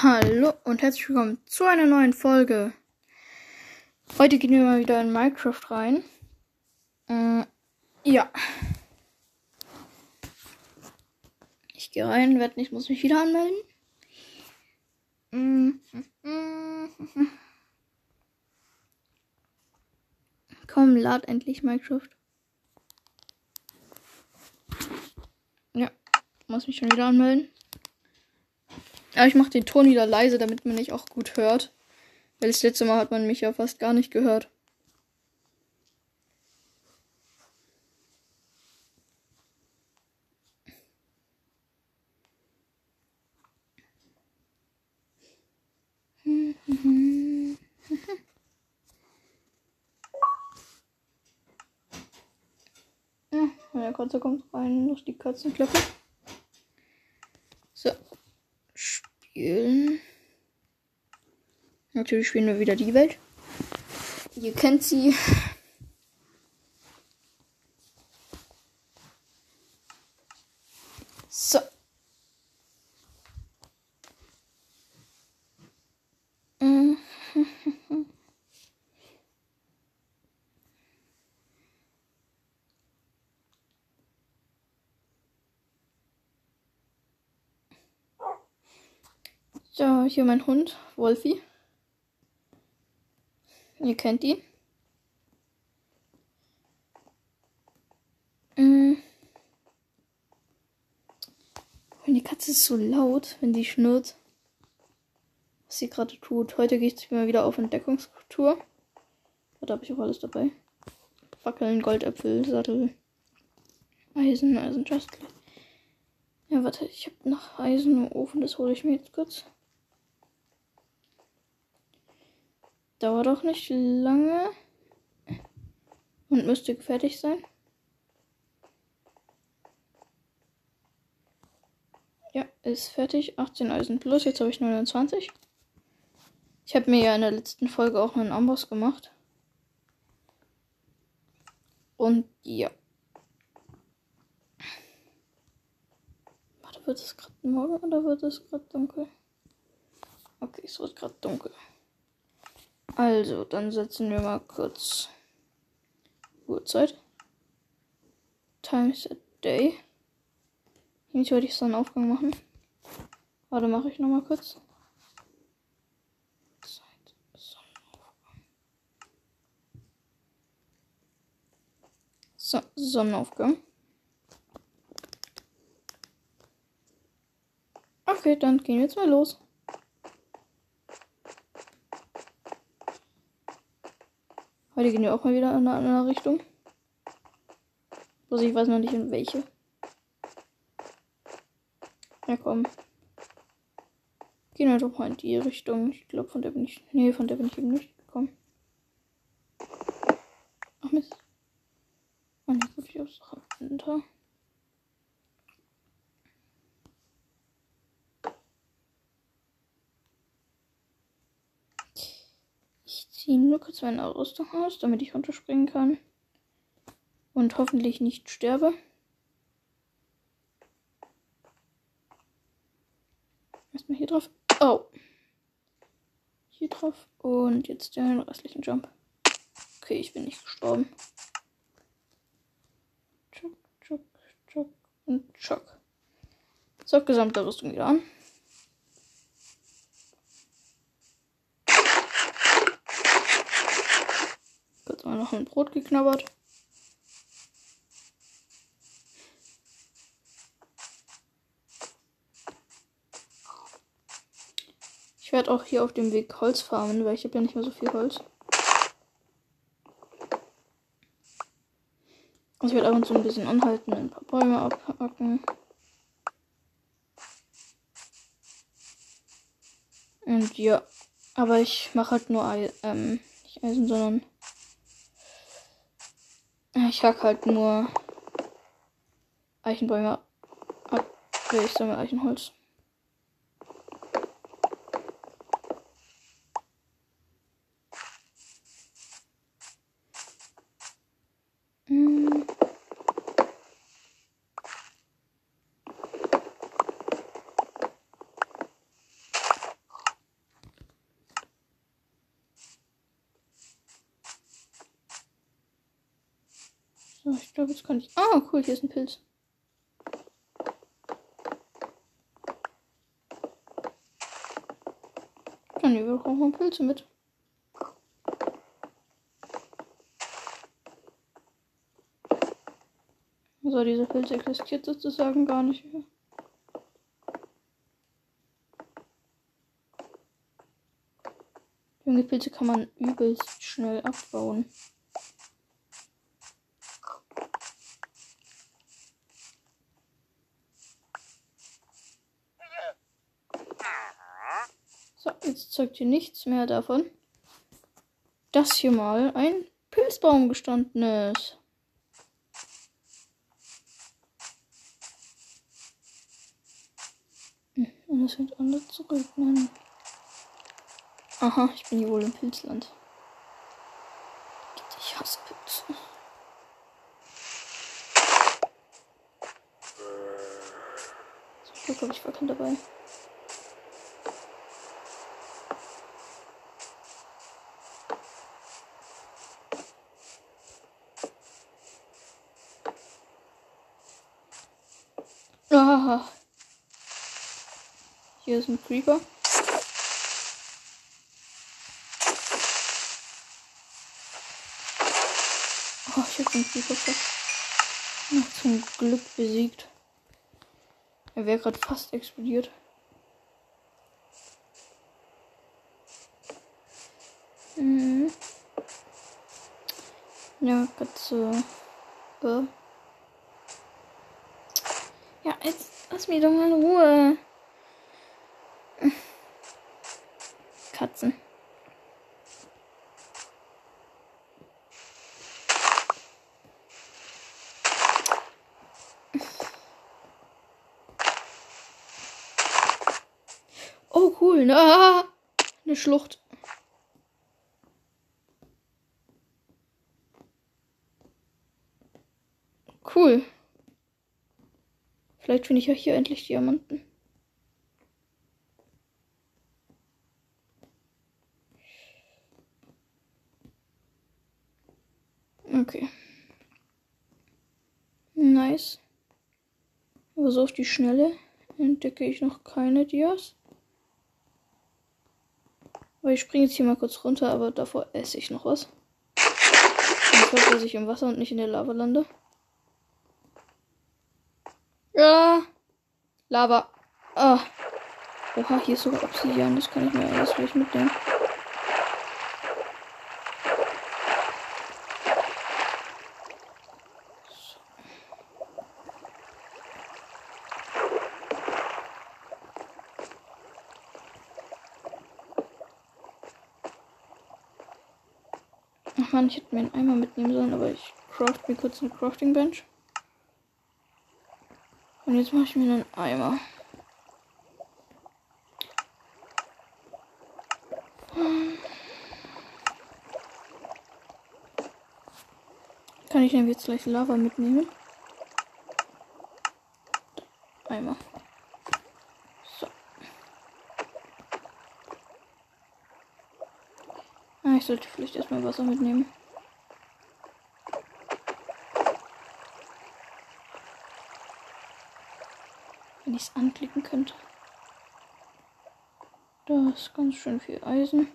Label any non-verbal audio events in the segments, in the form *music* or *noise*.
Hallo und herzlich willkommen zu einer neuen Folge. Heute gehen wir mal wieder in Minecraft rein. Äh, ja. Ich gehe rein, werde nicht, muss mich wieder anmelden. *laughs* Komm, lad endlich Minecraft. Ja, muss mich schon wieder anmelden. Aber ich mache den Ton wieder leise, damit man nicht auch gut hört. Weil das letzte Mal hat man mich ja fast gar nicht gehört. *laughs* Ja, meine Katze kommt rein, noch die Katzenklappe. So. Spielen. Natürlich spielen wir wieder die Welt. Ihr kennt sie. So. So, hier mein Hund, Wolfi. Ihr kennt ihn. Mm. Und die Katze ist so laut, wenn die schnurrt. Was sie gerade tut. Heute gehe ich mal wieder auf Entdeckungstour. Da habe ich auch alles dabei. Fackeln, Goldäpfel, Sattel, Eisen, Eisenchest. Ja, warte, ich habe noch Eisen im Ofen, das hole ich mir jetzt kurz. Dauert doch nicht lange. Und müsste fertig sein. Ja, ist fertig. 18 Eisen plus. Jetzt habe ich 29. Ich habe mir ja in der letzten Folge auch einen Amboss gemacht. Und ja. Warte, wird es gerade morgen oder wird es gerade dunkel? Okay, es wird gerade dunkel. Also, dann setzen wir mal kurz Uhrzeit. Times a day. Jetzt wollte ich Sonnenaufgang machen. Warte, mache ich nochmal kurz. Zeit, Sonnenaufgang. So, Sonnenaufgang. Okay, dann gehen wir jetzt mal los. Heute gehen wir auch mal wieder in eine andere Richtung. Also ich weiß noch nicht in welche. Ja komm. Gehen wir doch mal in die Richtung. Ich glaube von der bin ich. Nee, von der bin ich eben nicht gekommen. Ach Mist. Und jetzt würde ich aufs runter. Nur kurz meine Rüstung aus, damit ich runterspringen kann. Und hoffentlich nicht sterbe. Erstmal hier drauf. Oh. Hier drauf. Und jetzt den restlichen Jump. Okay, ich bin nicht gestorben. Chuck, chuck, chuck und chuck. So, gesamte Rüstung wieder an. Noch ein Brot geknabbert. Ich werde auch hier auf dem Weg Holz farmen, weil ich habe ja nicht mehr so viel Holz. Also ich werde ab und zu ein bisschen anhalten, ein paar Bäume abhacken. Und ja, aber ich mache halt nur ähm, nicht Eisen, sondern ich hack halt nur Eichenbäume ab. Ich sammle Eichenholz. Ich glaube, jetzt kann ich. Ah, cool, hier ist ein Pilz. Dann nehmen wir doch auch mal Pilze mit. So, dieser Pilz existiert sozusagen gar nicht mehr. Junge Pilze kann man übelst schnell abbauen. Zeugt hier nichts mehr davon, dass hier mal ein Pilzbaum gestanden ist. Und es wird alle zurücknehmen. Aha, ich bin hier wohl im Pilzland. Ich hasse Pilze. Zum Glück habe ich Fackeln dabei. Ah. Hier ist ein Creeper. Oh, ich hab den Creeper fast noch zum Glück besiegt. Er wäre gerade fast explodiert. Mhm. Ja, Katze. Äh. Ja, jetzt lass mich doch mal in Ruhe. Ne? Ah, eine Schlucht. Cool. Vielleicht finde ich ja hier endlich Diamanten. Okay. Nice. Aber so auf die Schnelle entdecke ich noch keine Dias. Aber ich springe jetzt hier mal kurz runter, aber davor esse ich noch was. Ich hoffe, dass ich im Wasser und nicht in der Lava lande. Ja. Lava. Ah. Oha, hier ist sogar Obsidian. Das kann ich mir alles gleich mitnehmen. Ach man, ich hätte mir einen Eimer mitnehmen sollen, aber ich craft mir kurz eine Crafting Bench. Und jetzt mache ich mir einen Eimer. Kann ich denn jetzt gleich Lava mitnehmen? Eimer. So. Ah, ich sollte vielleicht erstmal Wasser mitnehmen. Wenn ich es anklicken könnte. Da ist ganz schön viel Eisen.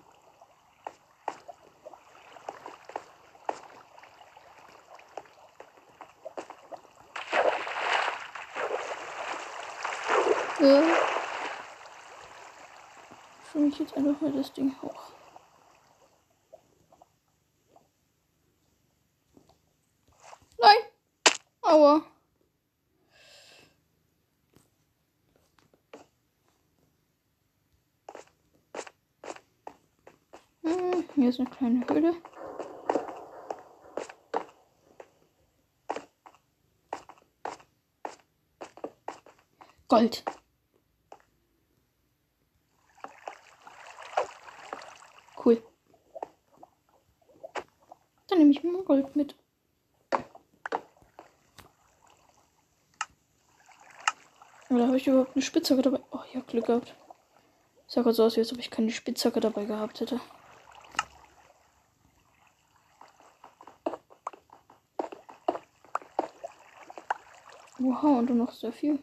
Ja. Schwimme ich jetzt einfach mal das Ding hoch. Nein! Aua! Hm, hier ist eine kleine Höhle. Gold. Cool. Dann nehme ich mir mal Gold mit. Oder habe ich überhaupt eine Spitzhacke dabei? Oh, ja, Glück gehabt. Sah gerade so aus, als ob ich keine Spitzhacke dabei gehabt hätte. Wow, und dann noch sehr viel.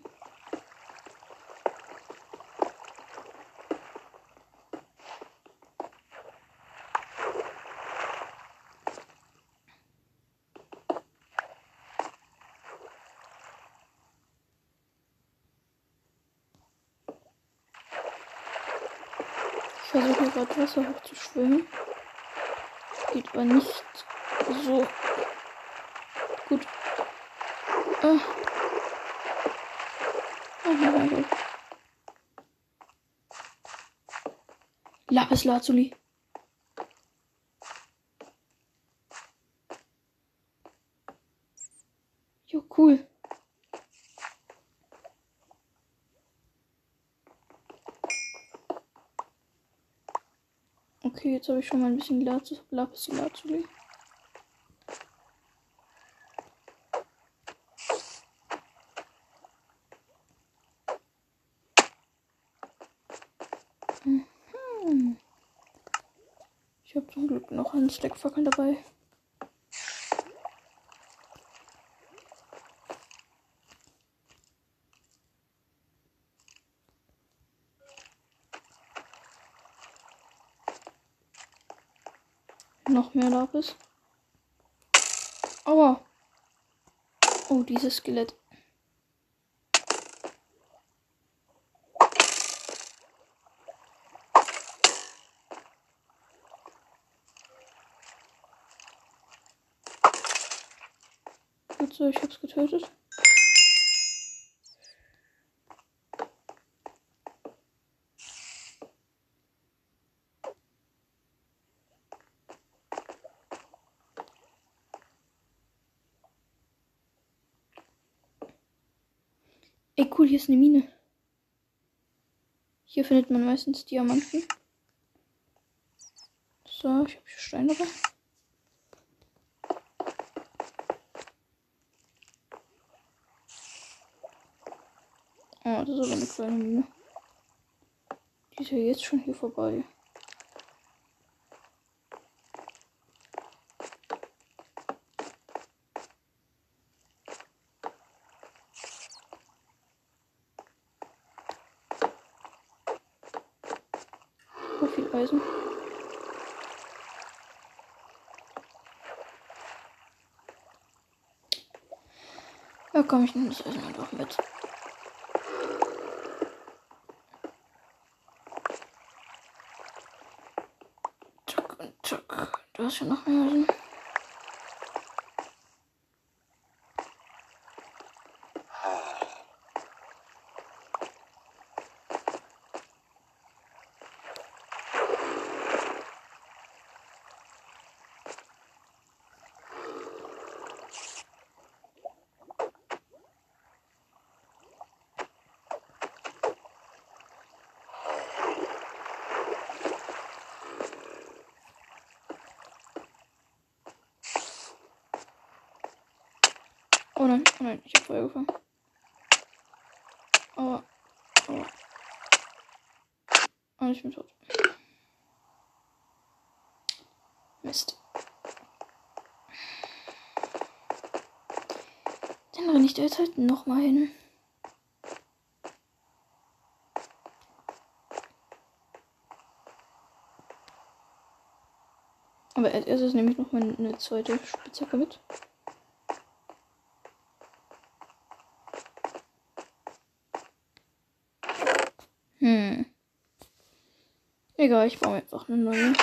Ich versuche gerade Wasser hochzuschwimmen. Geht aber nicht so gut. Ah. *laughs* Oh. Lapis Lazuli. Jo, cool. Okay, jetzt habe ich schon mal ein bisschen Lapis Lazuli. Mhm. Ich habe zum Glück noch einen Stackfackeln dabei. Noch mehr Lapis. Aua. Oh, dieses Skelett. Gut ich hab's getötet. Ey, cool, hier ist eine Mine. Hier findet man meistens Diamanten. So, ich habe hier Stein dabei. Oh, das Mine. Die ist ja jetzt schon hier vorbei. So viel Eisen. Ja, komm, ich das Eisen einfach mit. Tuck und hast ja noch mehr Eisen. Oh nein, oh nein, ich hab Feuer gefangen. Aua. Aua. Oh, ich bin tot. Mist. Dann renne ich da jetzt halt nochmal hin. Aber als erstes nehme ich noch mal eine zweite Spitzhacke mit. Hm. Egal, ich baue einfach eine neue.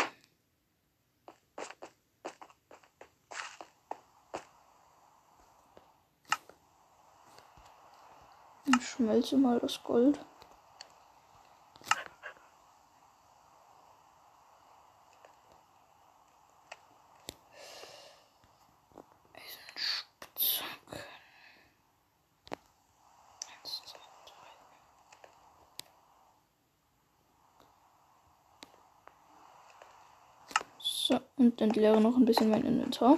Und schmelze mal das Gold. So, und entleere noch ein bisschen mein Inventar.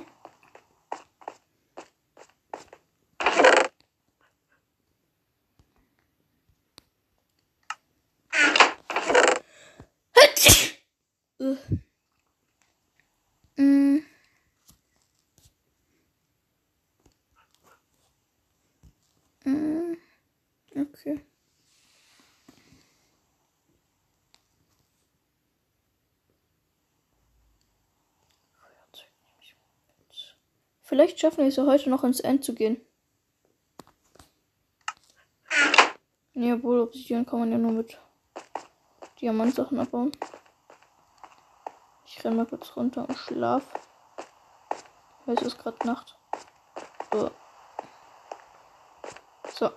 Vielleicht schaffen wir es ja heute noch ins End zu gehen. Jawohl, Obsidian kann man ja nur mit Diamantsachen abbauen. Ich renne mal kurz runter und schlaf. Weil es ist gerade Nacht. So. so.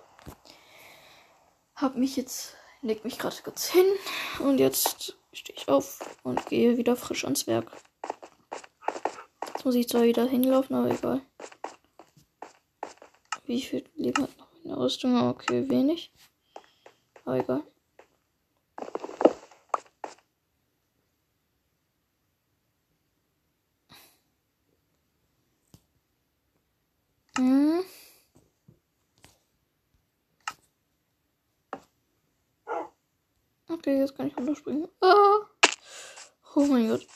Hab mich jetzt, leg mich gerade kurz hin und jetzt stehe ich auf und gehe wieder frisch ans Werk. Jetzt muss ich zwar wieder hinlaufen, aber egal. Wie viel Leben hat noch meine Rüstung? Okay, wenig. Aber egal. Hm. Okay, jetzt kann ich runterspringen. Ah. Oh mein Gott.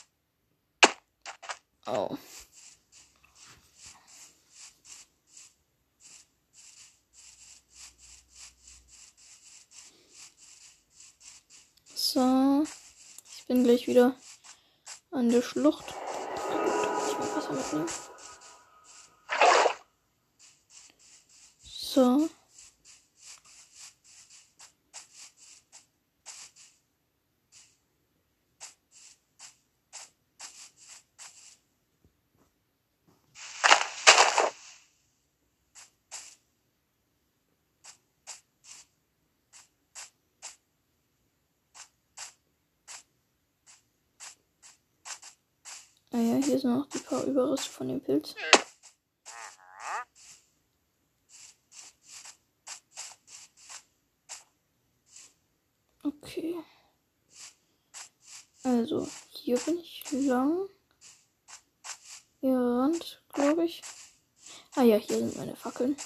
Oh. So. Ich bin gleich wieder an der Schlucht. Ich will Wasser mitnehmen. So. Ah ja, hier sind noch die paar Überreste von dem Pilz. Okay. Also, hier bin ich lang gerannt, glaube ich. Ah ja, hier sind meine Fackeln.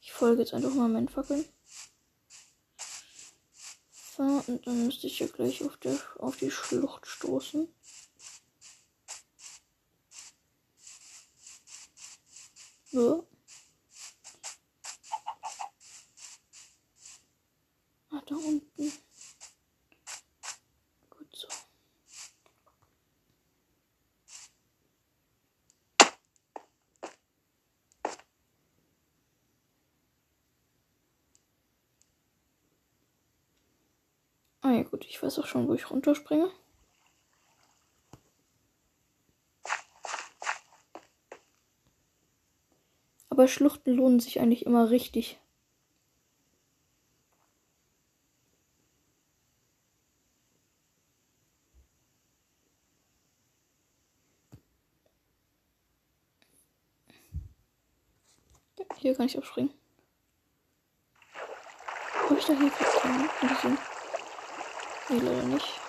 Ich folge jetzt einfach mal meinen Fackeln. So, und dann müsste ich ja gleich auf, der, auf die Schlucht stoßen. So. Ah, da unten. Gut so. Ah ja gut, ich weiß auch schon, wo ich runterspringe. Aber Schluchten lohnen sich eigentlich immer richtig. Hier kann ich abspringen. Habe ich da hier gerade gesehen? Nee, leider nicht.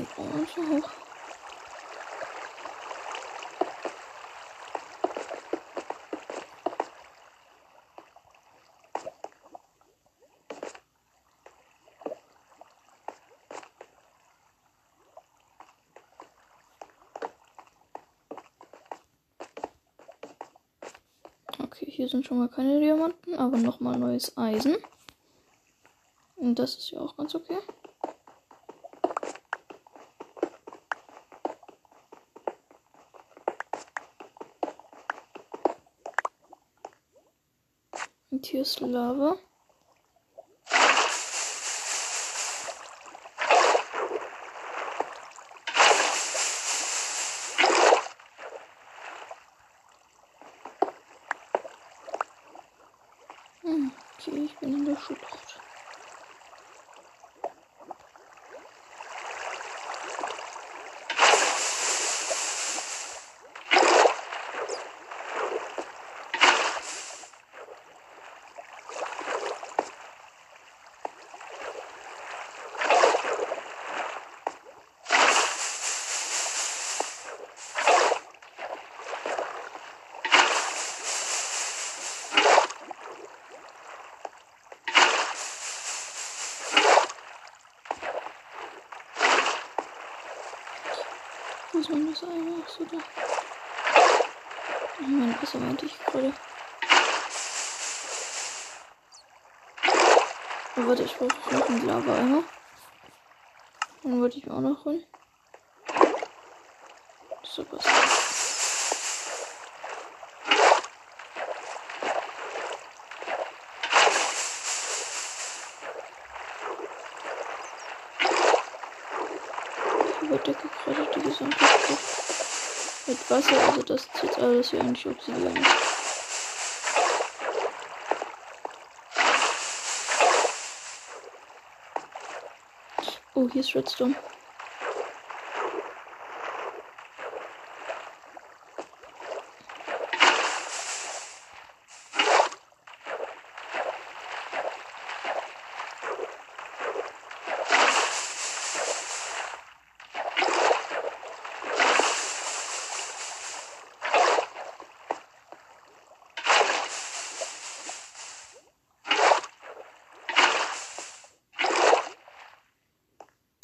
Noch hoch. Okay, hier sind schon mal keine Diamanten, aber nochmal neues Eisen. Und das ist ja auch ganz okay. Ist Lava. Hm, okay, ich bin in der Schlucht. Wo ist mein Messer? Ach so, da. Mein Messer meinte ich gerade. Oh, warte, ich brauche noch einen Lava-Eimer. Dann wollte ich auch noch holen. Super. Ich überdecke gerade die gesamte Stadt mit Wasser, also das ist jetzt alles hier eigentlich Obsidian. Oh, hier ist Redstone.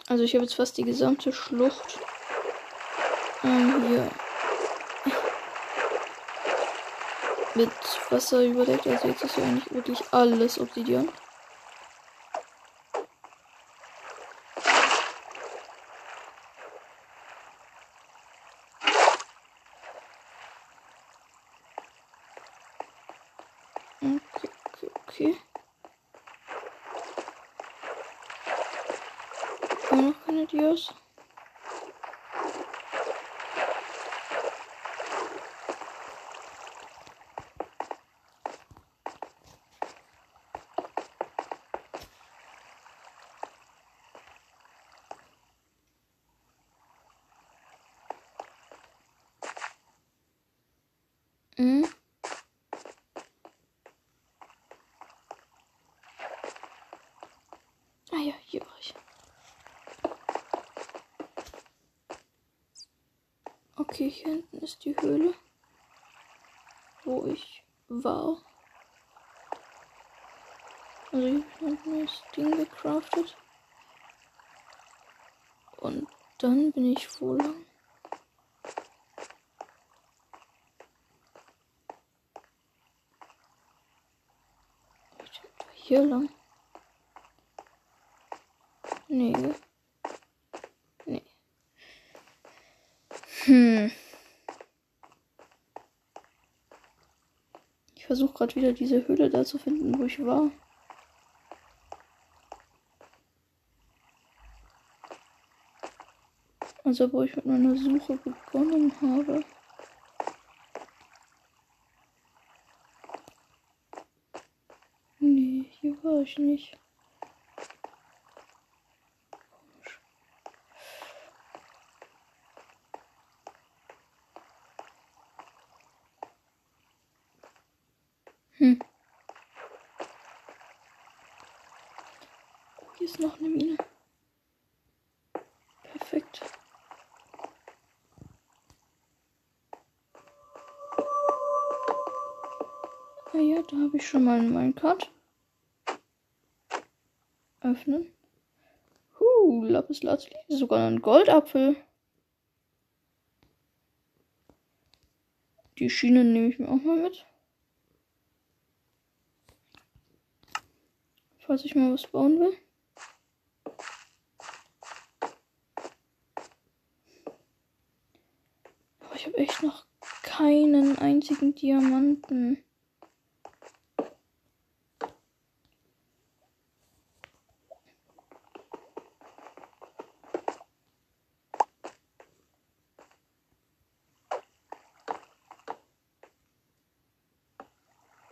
Also ich habe jetzt fast die gesamte Schlucht ähm, hier mit Wasser überdeckt. Also jetzt ist ja eigentlich wirklich alles Obsidian. Okay, okay, okay. Immer noch keine Dios. Mhm. Ah ja, hier war ich. Okay, hier hinten ist die Höhle, wo ich war. Also hier habe ich ein neues Ding gecraftet. Und dann bin ich wo lang? Hier lang. Nee. Hm. Ich versuche gerade wieder diese Höhle da zu finden, wo ich war. Also wo ich mit meiner Suche begonnen habe. Nee, hier war ich nicht. Komisch. Hm. Oh, hier ist noch eine Mine. Perfekt. Ah ja, da habe ich schon mal einen Minecart. Öffnen. Huh, Lapis Lazuli. Sogar ein Goldapfel. Die Schiene nehme ich mir auch mal mit. Falls ich mal was bauen will. Aber ich habe echt noch keinen einzigen Diamanten.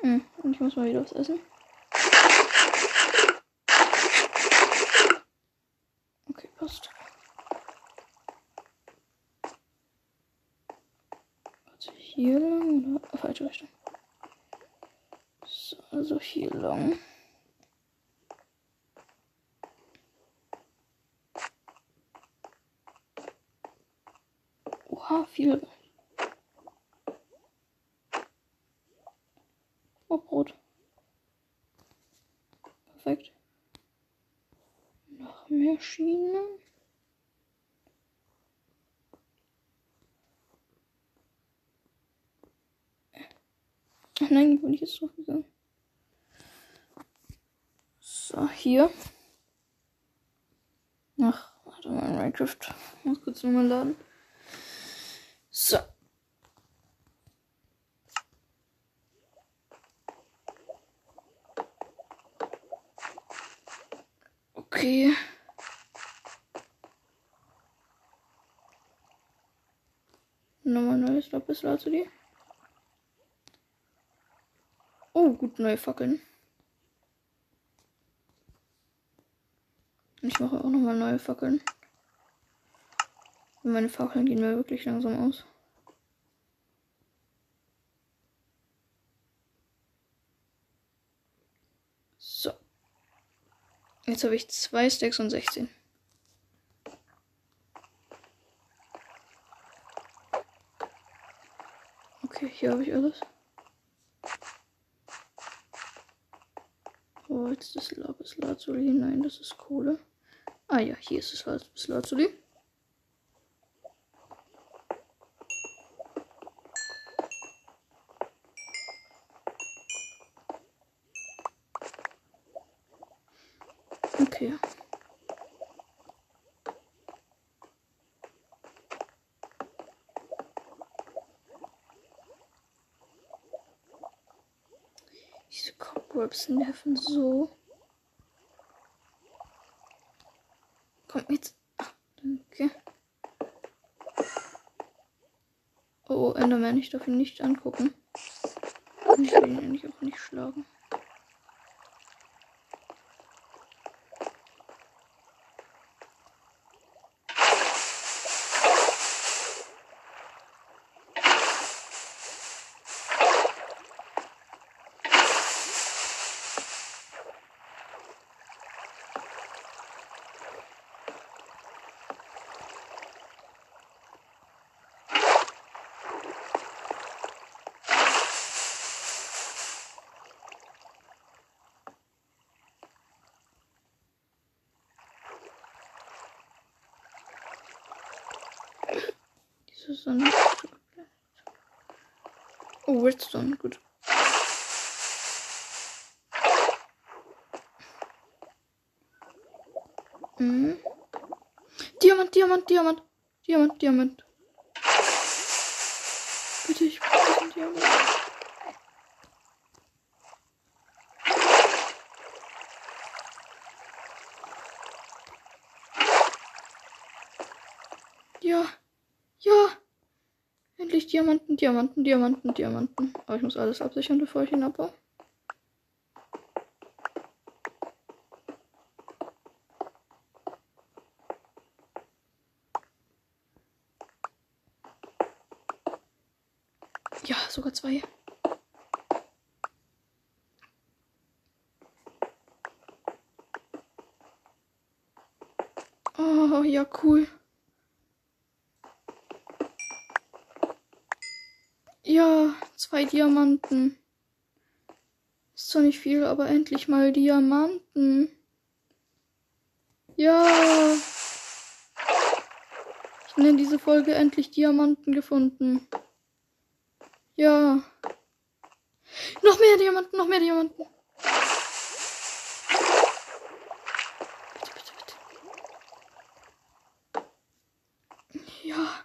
Hm, ich muss mal wieder was essen. Okay, passt. Also hier lang oder falsche Richtung? So, also hier lang. Oha, viel. Oh, Brot. Perfekt. Noch mehr Schienen. Ach nein, wo bin ich jetzt drauf gegangen? So. zwar hier. Ach, warte mal, Minecraft. Muss kurz nochmal laden. So. Okay. Nochmal neues Lapis die. Oh, gut, neue Fackeln. Ich mache auch nochmal neue Fackeln. Meine Fackeln gehen mir wirklich langsam aus. So. Jetzt habe ich zwei Stacks und 16. Okay, hier habe ich alles. Oh, jetzt das Lapis Lazuli. Nein, das ist Kohle. Ah ja, hier ist das Lapis Lazuli. Okay. Diese Cobwebs nerven so. Komm jetzt. Ach, danke. Oh, Enderman, ich darf ihn nicht angucken. Und ich will ihn eigentlich auch nicht schlagen. Das ist ein. Oh, Redstone, gut. Mhm. Diamant, Diamant, Diamant. Diamant, Diamant. Bitte, ich brauche einen Diamant. Ja. Diamanten, Diamanten, Diamanten, Diamanten. Aber ich muss alles absichern, bevor ich ihn abbaue. Ja, sogar zwei. Oh, ja, cool. Ja, zwei Diamanten. Ist zwar nicht viel, aber endlich mal Diamanten. Ja. Ich nenne diese Folge endlich Diamanten gefunden. Ja. Noch mehr Diamanten, noch mehr Diamanten. Bitte, bitte, bitte. Ja.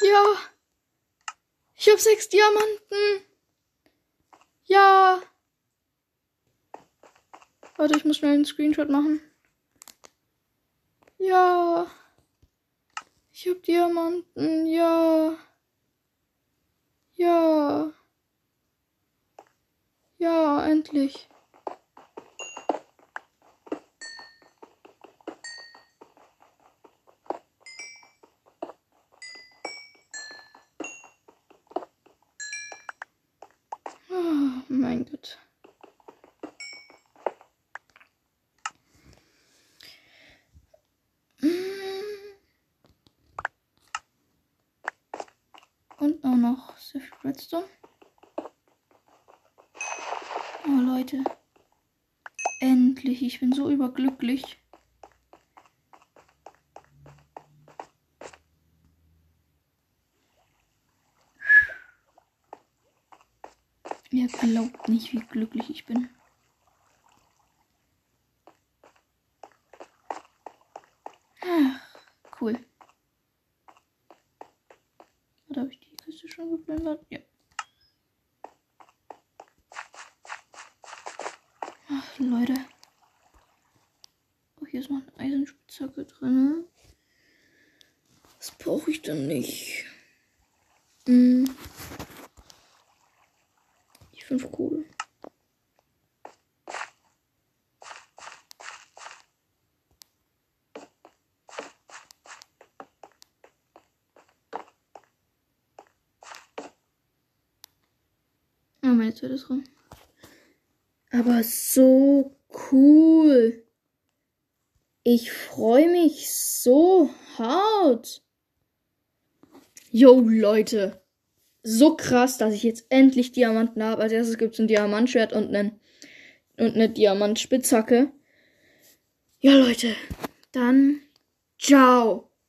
Ja. Ich habe sechs Diamanten. Ja. Warte, ich muss schnell einen Screenshot machen. Ja. Ich habe Diamanten. Ja. Ja. Ja, endlich. Ich bin so überglücklich. Ihr glaubt nicht, wie glücklich ich bin. Ach, cool. Oder habe ich die Kiste schon geplündert? Ja. Ach, Leute. Oh, ist noch eine Eisenspitzhacke drin. Was brauche ich denn nicht? Hm. Die fünf Kohle. Ah, meine ist rum. Aber so cool. Ich freue mich so hart. Yo, Leute. So krass, dass ich jetzt endlich Diamanten habe. Als erstes gibt es ein Diamantschwert und, einen, und eine Diamantspitzhacke. Ja, Leute. Dann ciao.